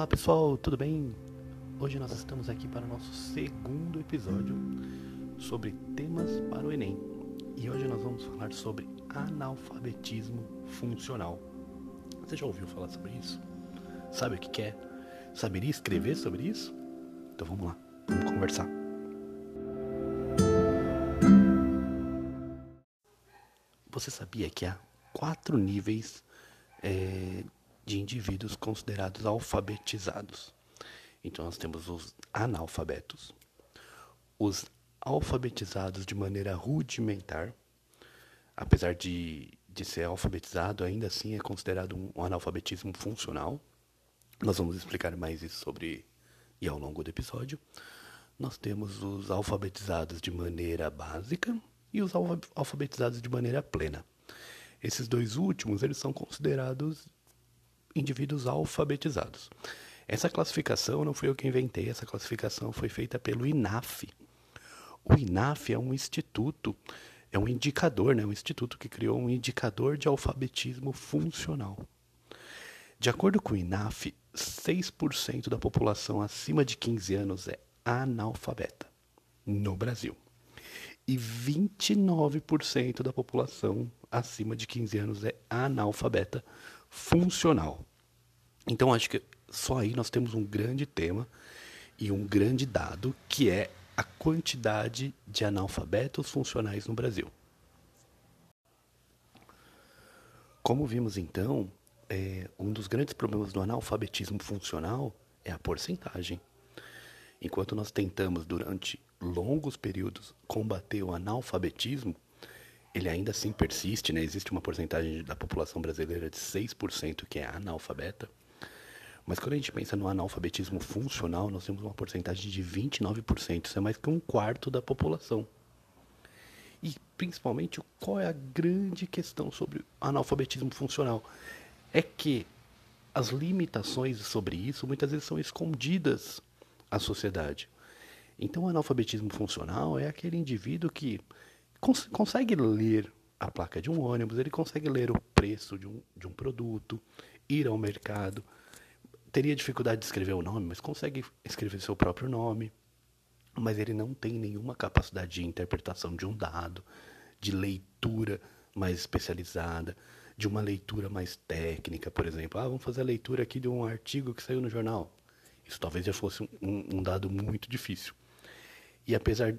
Olá pessoal, tudo bem? Hoje nós estamos aqui para o nosso segundo episódio sobre temas para o Enem. E hoje nós vamos falar sobre analfabetismo funcional. Você já ouviu falar sobre isso? Sabe o que? É? Saberia escrever sobre isso? Então vamos lá, vamos conversar. Você sabia que há quatro níveis é, de indivíduos considerados alfabetizados. Então nós temos os analfabetos, os alfabetizados de maneira rudimentar, apesar de, de ser alfabetizado, ainda assim é considerado um, um analfabetismo funcional. Nós vamos explicar mais isso sobre e ao longo do episódio. Nós temos os alfabetizados de maneira básica e os alfabetizados de maneira plena. Esses dois últimos, eles são considerados indivíduos alfabetizados. Essa classificação não fui eu que inventei, essa classificação foi feita pelo INAF. O INAF é um instituto, é um indicador, né? um instituto que criou um indicador de alfabetismo funcional. De acordo com o INAF, 6% da população acima de 15 anos é analfabeta no Brasil. E 29% da população acima de 15 anos é analfabeta funcional. Então acho que só aí nós temos um grande tema e um grande dado que é a quantidade de analfabetos funcionais no Brasil. Como vimos então, é, um dos grandes problemas do analfabetismo funcional é a porcentagem. Enquanto nós tentamos durante longos períodos combater o analfabetismo, ele ainda assim persiste, né? Existe uma porcentagem da população brasileira de 6% que é analfabeta. Mas quando a gente pensa no analfabetismo funcional, nós temos uma porcentagem de 29%. Isso é mais que um quarto da população. E principalmente, qual é a grande questão sobre analfabetismo funcional? É que as limitações sobre isso muitas vezes são escondidas à sociedade. Então, o analfabetismo funcional é aquele indivíduo que cons consegue ler a placa de um ônibus, ele consegue ler o preço de um, de um produto, ir ao mercado. Teria dificuldade de escrever o nome, mas consegue escrever seu próprio nome. Mas ele não tem nenhuma capacidade de interpretação de um dado, de leitura mais especializada, de uma leitura mais técnica, por exemplo. Ah, vamos fazer a leitura aqui de um artigo que saiu no jornal. Isso talvez já fosse um, um dado muito difícil. E apesar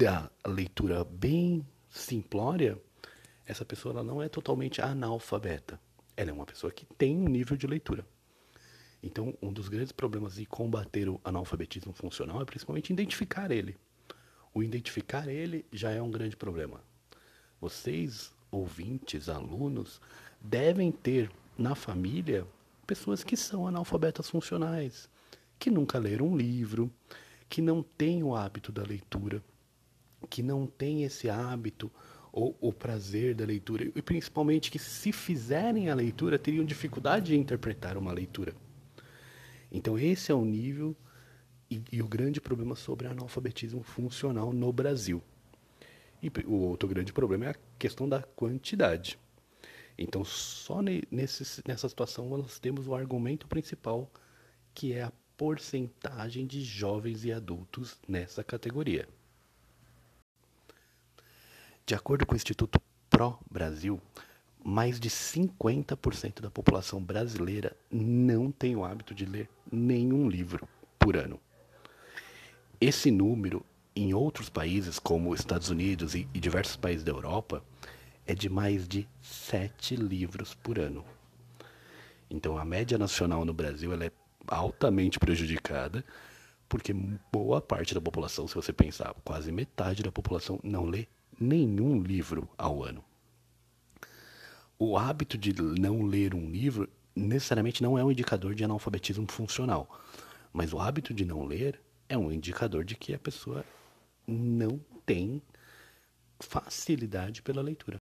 da leitura bem simplória, essa pessoa ela não é totalmente analfabeta. Ela é uma pessoa que tem um nível de leitura. Então, um dos grandes problemas de combater o analfabetismo funcional é principalmente identificar ele. O identificar ele já é um grande problema. Vocês, ouvintes, alunos, devem ter na família pessoas que são analfabetas funcionais, que nunca leram um livro, que não têm o hábito da leitura, que não tem esse hábito ou o prazer da leitura, e principalmente que, se fizerem a leitura, teriam dificuldade de interpretar uma leitura. Então, esse é o nível e, e o grande problema sobre analfabetismo funcional no Brasil. E o outro grande problema é a questão da quantidade. Então, só nesse, nessa situação nós temos o argumento principal, que é a porcentagem de jovens e adultos nessa categoria. De acordo com o Instituto Pro Brasil, mais de 50% da população brasileira não tem o hábito de ler nenhum livro por ano. Esse número, em outros países como Estados Unidos e, diversos países da Europa, é de mais de 7 livros por ano. Então a média nacional no Brasil é altamente prejudicada, porque boa parte da população, se você pensar, quase metade da população não lê nenhum livro ao ano. O hábito de não ler um livro necessariamente não é um indicador de analfabetismo funcional, mas o hábito de não ler é um indicador de que a pessoa não tem facilidade pela leitura.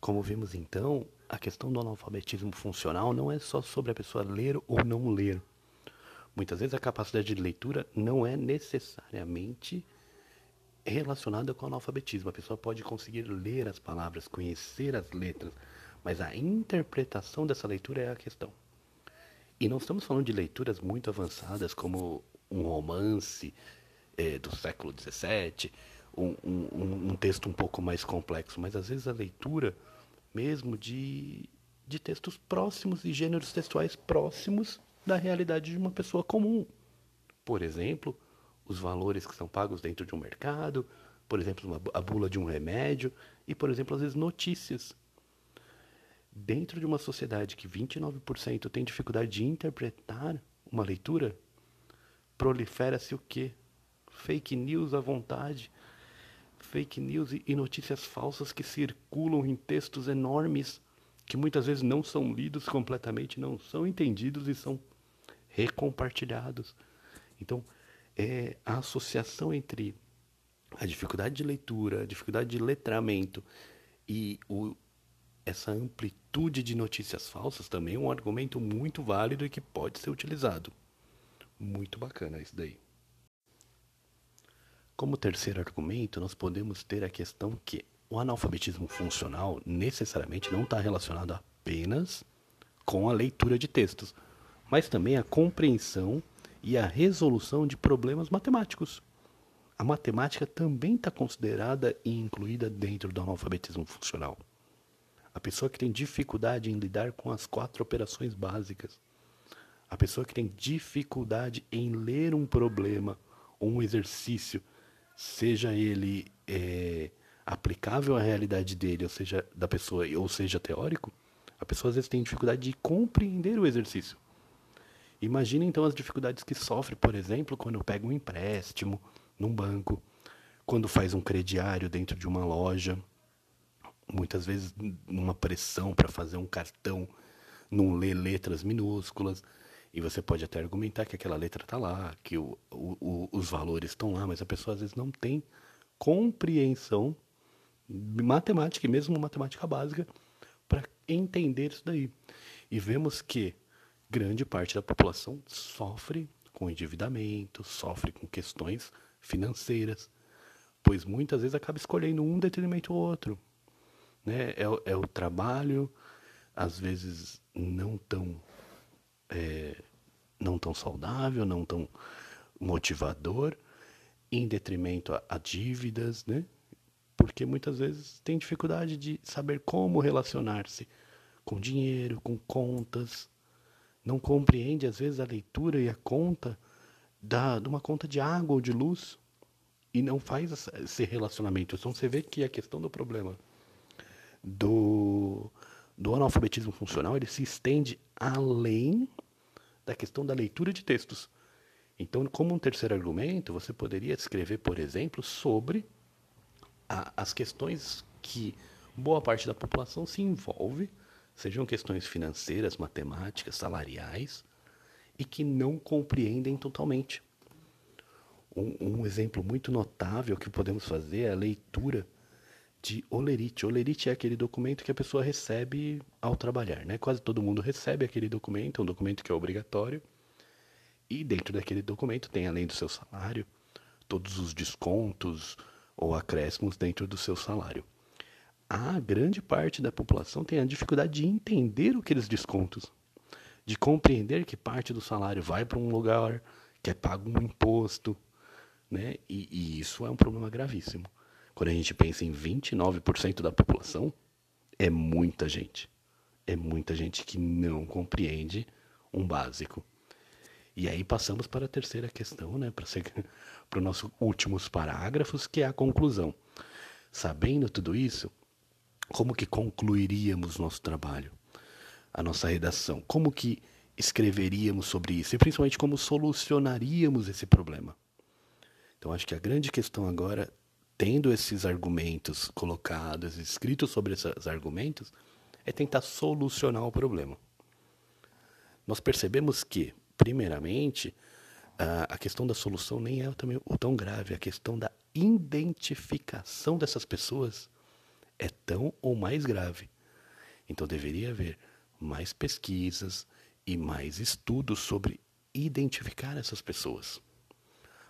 Como vimos então, a questão do analfabetismo funcional não é só sobre a pessoa ler ou não ler. Muitas vezes a capacidade de leitura não é necessariamente relacionada com o analfabetismo. A pessoa pode conseguir ler as palavras, conhecer as letras, mas a interpretação dessa leitura é a questão. E não estamos falando de leituras muito avançadas, como um romance é, do século XVII, um, um, um, texto um pouco mais complexo, mas às vezes a leitura mesmo de, de textos próximos e gêneros textuais próximos da realidade de uma pessoa comum. Por exemplo, os valores que são pagos dentro de um mercado, por exemplo, uma, a bula de um remédio e, por exemplo, às vezes notícias. Dentro de uma sociedade que 29% tem dificuldade de interpretar uma leitura, prolifera-se o quê? Fake news à vontade, fake news e notícias falsas que circulam em textos enormes que muitas vezes não são lidos completamente, não são entendidos e são recompartilhados. Então, é a associação entre a dificuldade de leitura, a dificuldade de letramento e o, essa amplitude de notícias falsas também é um argumento muito válido e que pode ser utilizado. Muito bacana isso daí. Como terceiro argumento, nós podemos ter a questão que o analfabetismo funcional necessariamente não está relacionado apenas com a leitura de textos, mas também a compreensão e a resolução de problemas matemáticos. A matemática também está considerada e incluída dentro do analfabetismo funcional. A pessoa que tem dificuldade em lidar com as quatro operações básicas. A pessoa que tem dificuldade em ler um problema ou um exercício, seja ele é, aplicável à realidade dele, ou seja, da pessoa, ou seja, teórico, a pessoa às vezes tem dificuldade de compreender o exercício. Imagina então as dificuldades que sofre, por exemplo, quando pega um empréstimo num banco, quando faz um crediário dentro de uma loja, muitas vezes numa pressão para fazer um cartão, não lê letras minúsculas. E você pode até argumentar que aquela letra está lá, que o, o, os valores estão lá, mas a pessoa às vezes não tem compreensão matemática, e mesmo matemática básica, para entender isso daí. E vemos que grande parte da população sofre com endividamento, sofre com questões financeiras, pois muitas vezes acaba escolhendo um detrimento ou outro. Né? É, é o trabalho, às vezes não tão, é, não tão saudável, não tão motivador, em detrimento a, a dívidas, né? porque muitas vezes tem dificuldade de saber como relacionar-se com dinheiro, com contas, não compreende às vezes a leitura e a conta da, de uma conta de água ou de luz e não faz esse relacionamento. Então você vê que a questão do problema do, do analfabetismo funcional ele se estende além da questão da leitura de textos. Então, como um terceiro argumento, você poderia escrever, por exemplo, sobre a, as questões que boa parte da população se envolve, sejam questões financeiras, matemáticas, salariais, e que não compreendem totalmente. Um, um, exemplo muito notável que podemos fazer é a leitura de Olerite. Olerite é aquele documento que a pessoa recebe ao trabalhar. Né? Quase todo mundo recebe aquele documento, é um documento que é obrigatório. E dentro daquele documento tem, além do seu salário, todos os descontos ou acréscimos dentro do seu salário. A grande parte da população tem a dificuldade de entender aqueles descontos de compreender que parte do salário vai para um lugar que é pago um imposto, né? E, e, isso é um problema gravíssimo. Quando a gente pensa em 29% da população, é muita gente. É muita gente que não compreende um básico. E aí passamos para a terceira questão, né? Para os nossos últimos parágrafos, que é a conclusão. Sabendo tudo isso, como que concluiríamos nosso trabalho? a nossa redação? Como que escreveríamos sobre isso? E principalmente como solucionaríamos esse problema? Então acho que a grande questão agora, tendo esses argumentos colocados, escritos sobre esses argumentos, é tentar solucionar o problema. Nós percebemos que, primeiramente, a questão da solução nem é também o tão grave, a questão da identificação dessas pessoas é tão ou mais grave. Então deveria haver mais pesquisas e mais estudos sobre identificar essas pessoas.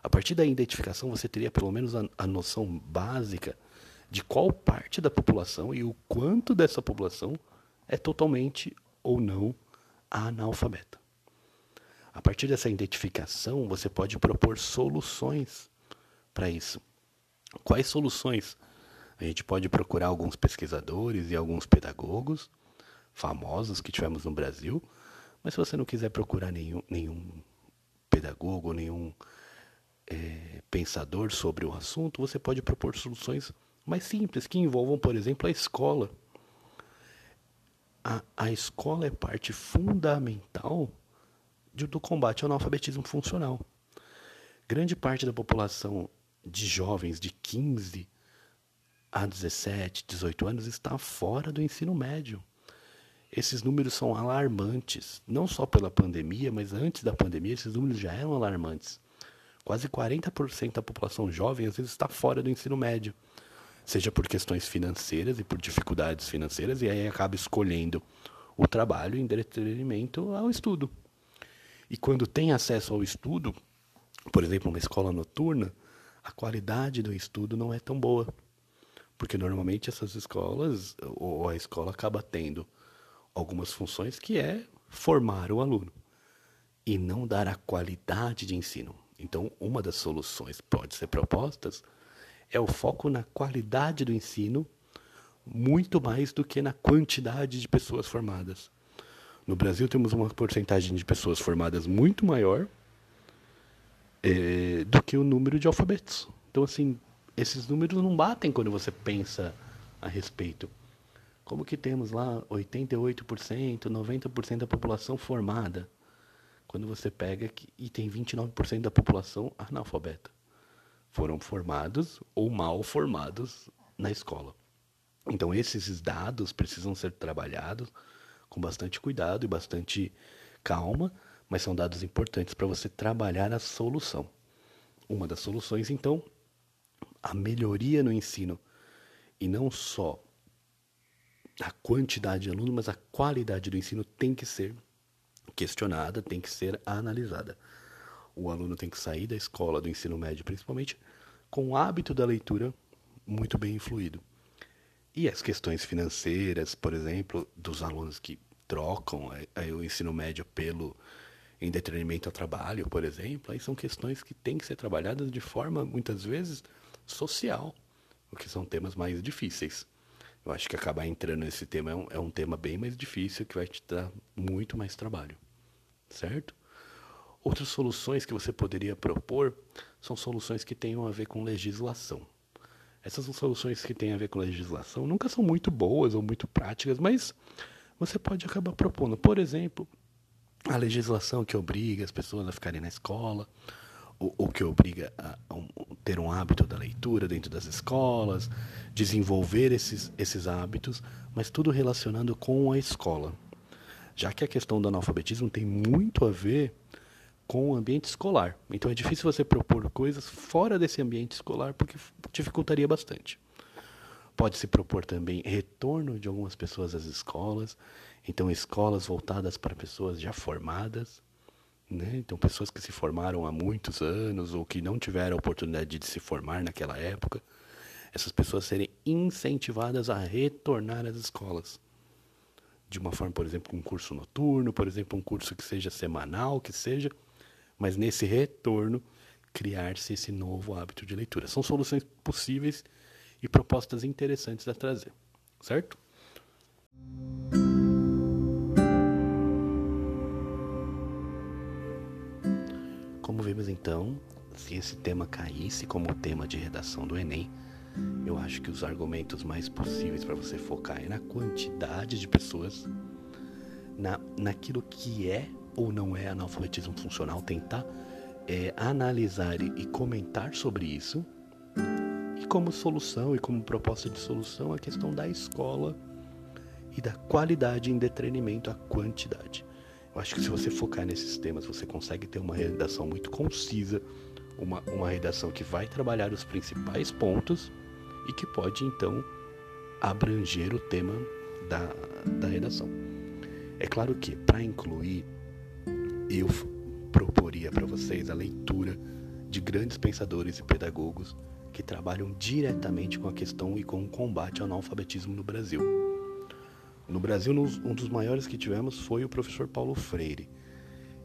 A partir da identificação, você teria pelo menos a, a noção básica de qual parte da população e o quanto dessa população é totalmente ou não analfabeta. A partir dessa identificação, você pode propor soluções para isso. Quais soluções? A gente pode procurar alguns pesquisadores e alguns pedagogos famosos que tivemos no Brasil, mas se você não quiser procurar nenhum, nenhum pedagogo, nenhum é, pensador sobre o assunto, você pode propor soluções mais simples, que envolvam, por exemplo, a escola. A, a escola é parte fundamental de, do combate ao analfabetismo funcional. Grande parte da população de jovens de 15 a 17, 18 anos está fora do ensino médio. Esses números são alarmantes, não só pela pandemia, mas antes da pandemia esses números já eram alarmantes. Quase 40% da população jovem às vezes está fora do ensino médio, seja por questões financeiras e por dificuldades financeiras, e aí acaba escolhendo o trabalho em detrimento ao estudo. E quando tem acesso ao estudo, por exemplo, uma escola noturna, a qualidade do estudo não é tão boa. Porque normalmente essas escolas, ou a escola acaba tendo algumas funções que é formar o aluno e não dar a qualidade de ensino. Então, uma das soluções pode ser propostas é o foco na qualidade do ensino muito mais do que na quantidade de pessoas formadas. No Brasil temos uma porcentagem de pessoas formadas muito maior é, do que o número de alfabetos. Então, assim, esses números não batem quando você pensa a respeito. Como que temos lá 88%, 90% da população formada, quando você pega que, e tem 29% da população analfabeta. Foram formados ou mal formados na escola. Então, esses dados precisam ser trabalhados com bastante cuidado e bastante calma, mas são dados importantes para você trabalhar a solução. Uma das soluções, então, a melhoria no ensino e não só a quantidade de alunos, mas a qualidade do ensino tem que ser questionada, tem que ser analisada. O aluno tem que sair da escola, do ensino médio principalmente, com o hábito da leitura muito bem influído. E as questões financeiras, por exemplo, dos alunos que trocam aí, o ensino médio pelo em detrimento ao trabalho, por exemplo, aí são questões que têm que ser trabalhadas de forma, muitas vezes, social, o que são temas mais difíceis. Eu acho que acabar entrando nesse tema é um, é um tema bem mais difícil, que vai te dar muito mais trabalho, certo? Outras soluções que você poderia propor são soluções que tenham a ver com legislação. Essas soluções que têm a ver com legislação nunca são muito boas ou muito práticas, mas você pode acabar propondo. Por exemplo, a legislação que obriga as pessoas a ficarem na escola, ou, ou que obriga a, a ter um hábito da leitura dentro das escolas, desenvolver esses, esses hábitos, mas tudo relacionando com a escola. Já que a questão do analfabetismo tem muito a ver com o ambiente escolar. Então é difícil você propor coisas fora desse ambiente escolar porque dificultaria bastante. Pode-se propor também retorno de algumas pessoas às escolas, então escolas voltadas para pessoas já formadas, né? então pessoas que se formaram há muitos anos ou que não tiveram a oportunidade de se formar naquela época, essas pessoas serem incentivadas a retornar às escolas. De uma forma, por exemplo, um curso noturno, por exemplo, um curso que seja semanal, que seja, mas nesse retorno criar-se esse novo hábito de leitura. São soluções possíveis e propostas interessantes a trazer, certo? Vimos então, se esse tema caísse como tema de redação do Enem, eu acho que os argumentos mais possíveis para você focar é na quantidade de pessoas, na, naquilo que é ou não é analfabetismo funcional, tentar é, analisar e, e comentar sobre isso. E como solução e como proposta de solução, a questão da escola e da qualidade em detrimento à quantidade. Eu acho que se você focar nesses temas, você consegue ter uma redação muito concisa, uma, uma redação que vai trabalhar os principais pontos e que pode então abranger o tema da, da redação. É claro que para incluir eu proporia para vocês a leitura de grandes pensadores e pedagogos que trabalham diretamente com a questão e com o combate ao analfabetismo no Brasil. No Brasil, um dos maiores que tivemos foi o professor Paulo Freire.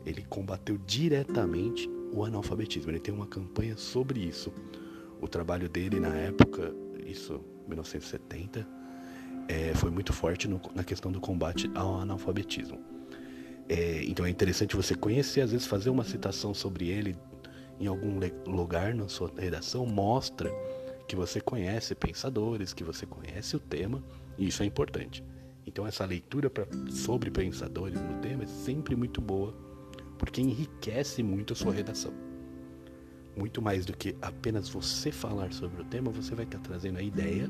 ele combateu diretamente o analfabetismo. Ele tem uma campanha sobre isso. O trabalho dele na época, isso 1970, é, foi muito forte no, na questão do combate ao analfabetismo. É, então é interessante você conhecer, às vezes fazer uma citação sobre ele em algum lugar na sua redação mostra que você conhece pensadores, que você conhece o tema, e isso é importante. Então essa leitura pra, sobre pensadores no tema é sempre muito boa, porque enriquece muito a sua redação. Muito mais do que apenas você falar sobre o tema, você vai estar trazendo a ideia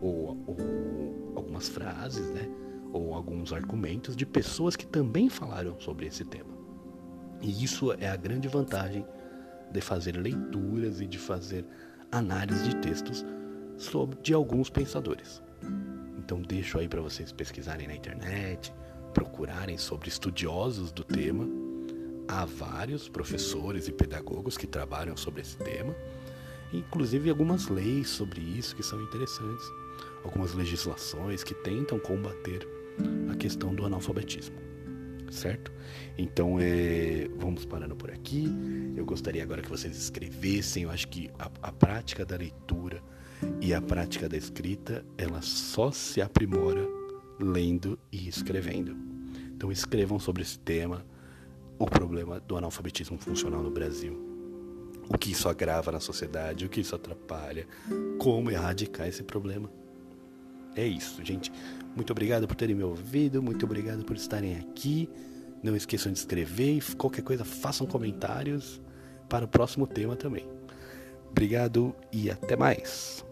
ou, ou algumas frases, né? Ou alguns argumentos de pessoas que também falaram sobre esse tema. E isso é a grande vantagem de fazer leituras e de fazer análise de textos sobre de alguns pensadores. Então deixo aí para vocês pesquisarem na internet, procurarem sobre estudiosos do tema. Há vários professores e pedagogos que trabalham sobre esse tema, inclusive algumas leis sobre isso que são interessantes, algumas legislações que tentam combater a questão do analfabetismo, certo? Então é, vamos parando por aqui. Eu gostaria agora que vocês escrevessem. Eu acho que a, a prática da leitura e a prática da escrita, ela só se aprimora lendo e escrevendo. Então escrevam sobre esse tema, o problema do analfabetismo funcional no Brasil. O que isso agrava na sociedade, o que isso atrapalha, como erradicar esse problema. É isso, gente. Muito obrigado por terem me ouvido, muito obrigado por estarem aqui. Não esqueçam de escrever e qualquer coisa façam comentários para o próximo tema também. Obrigado e até mais.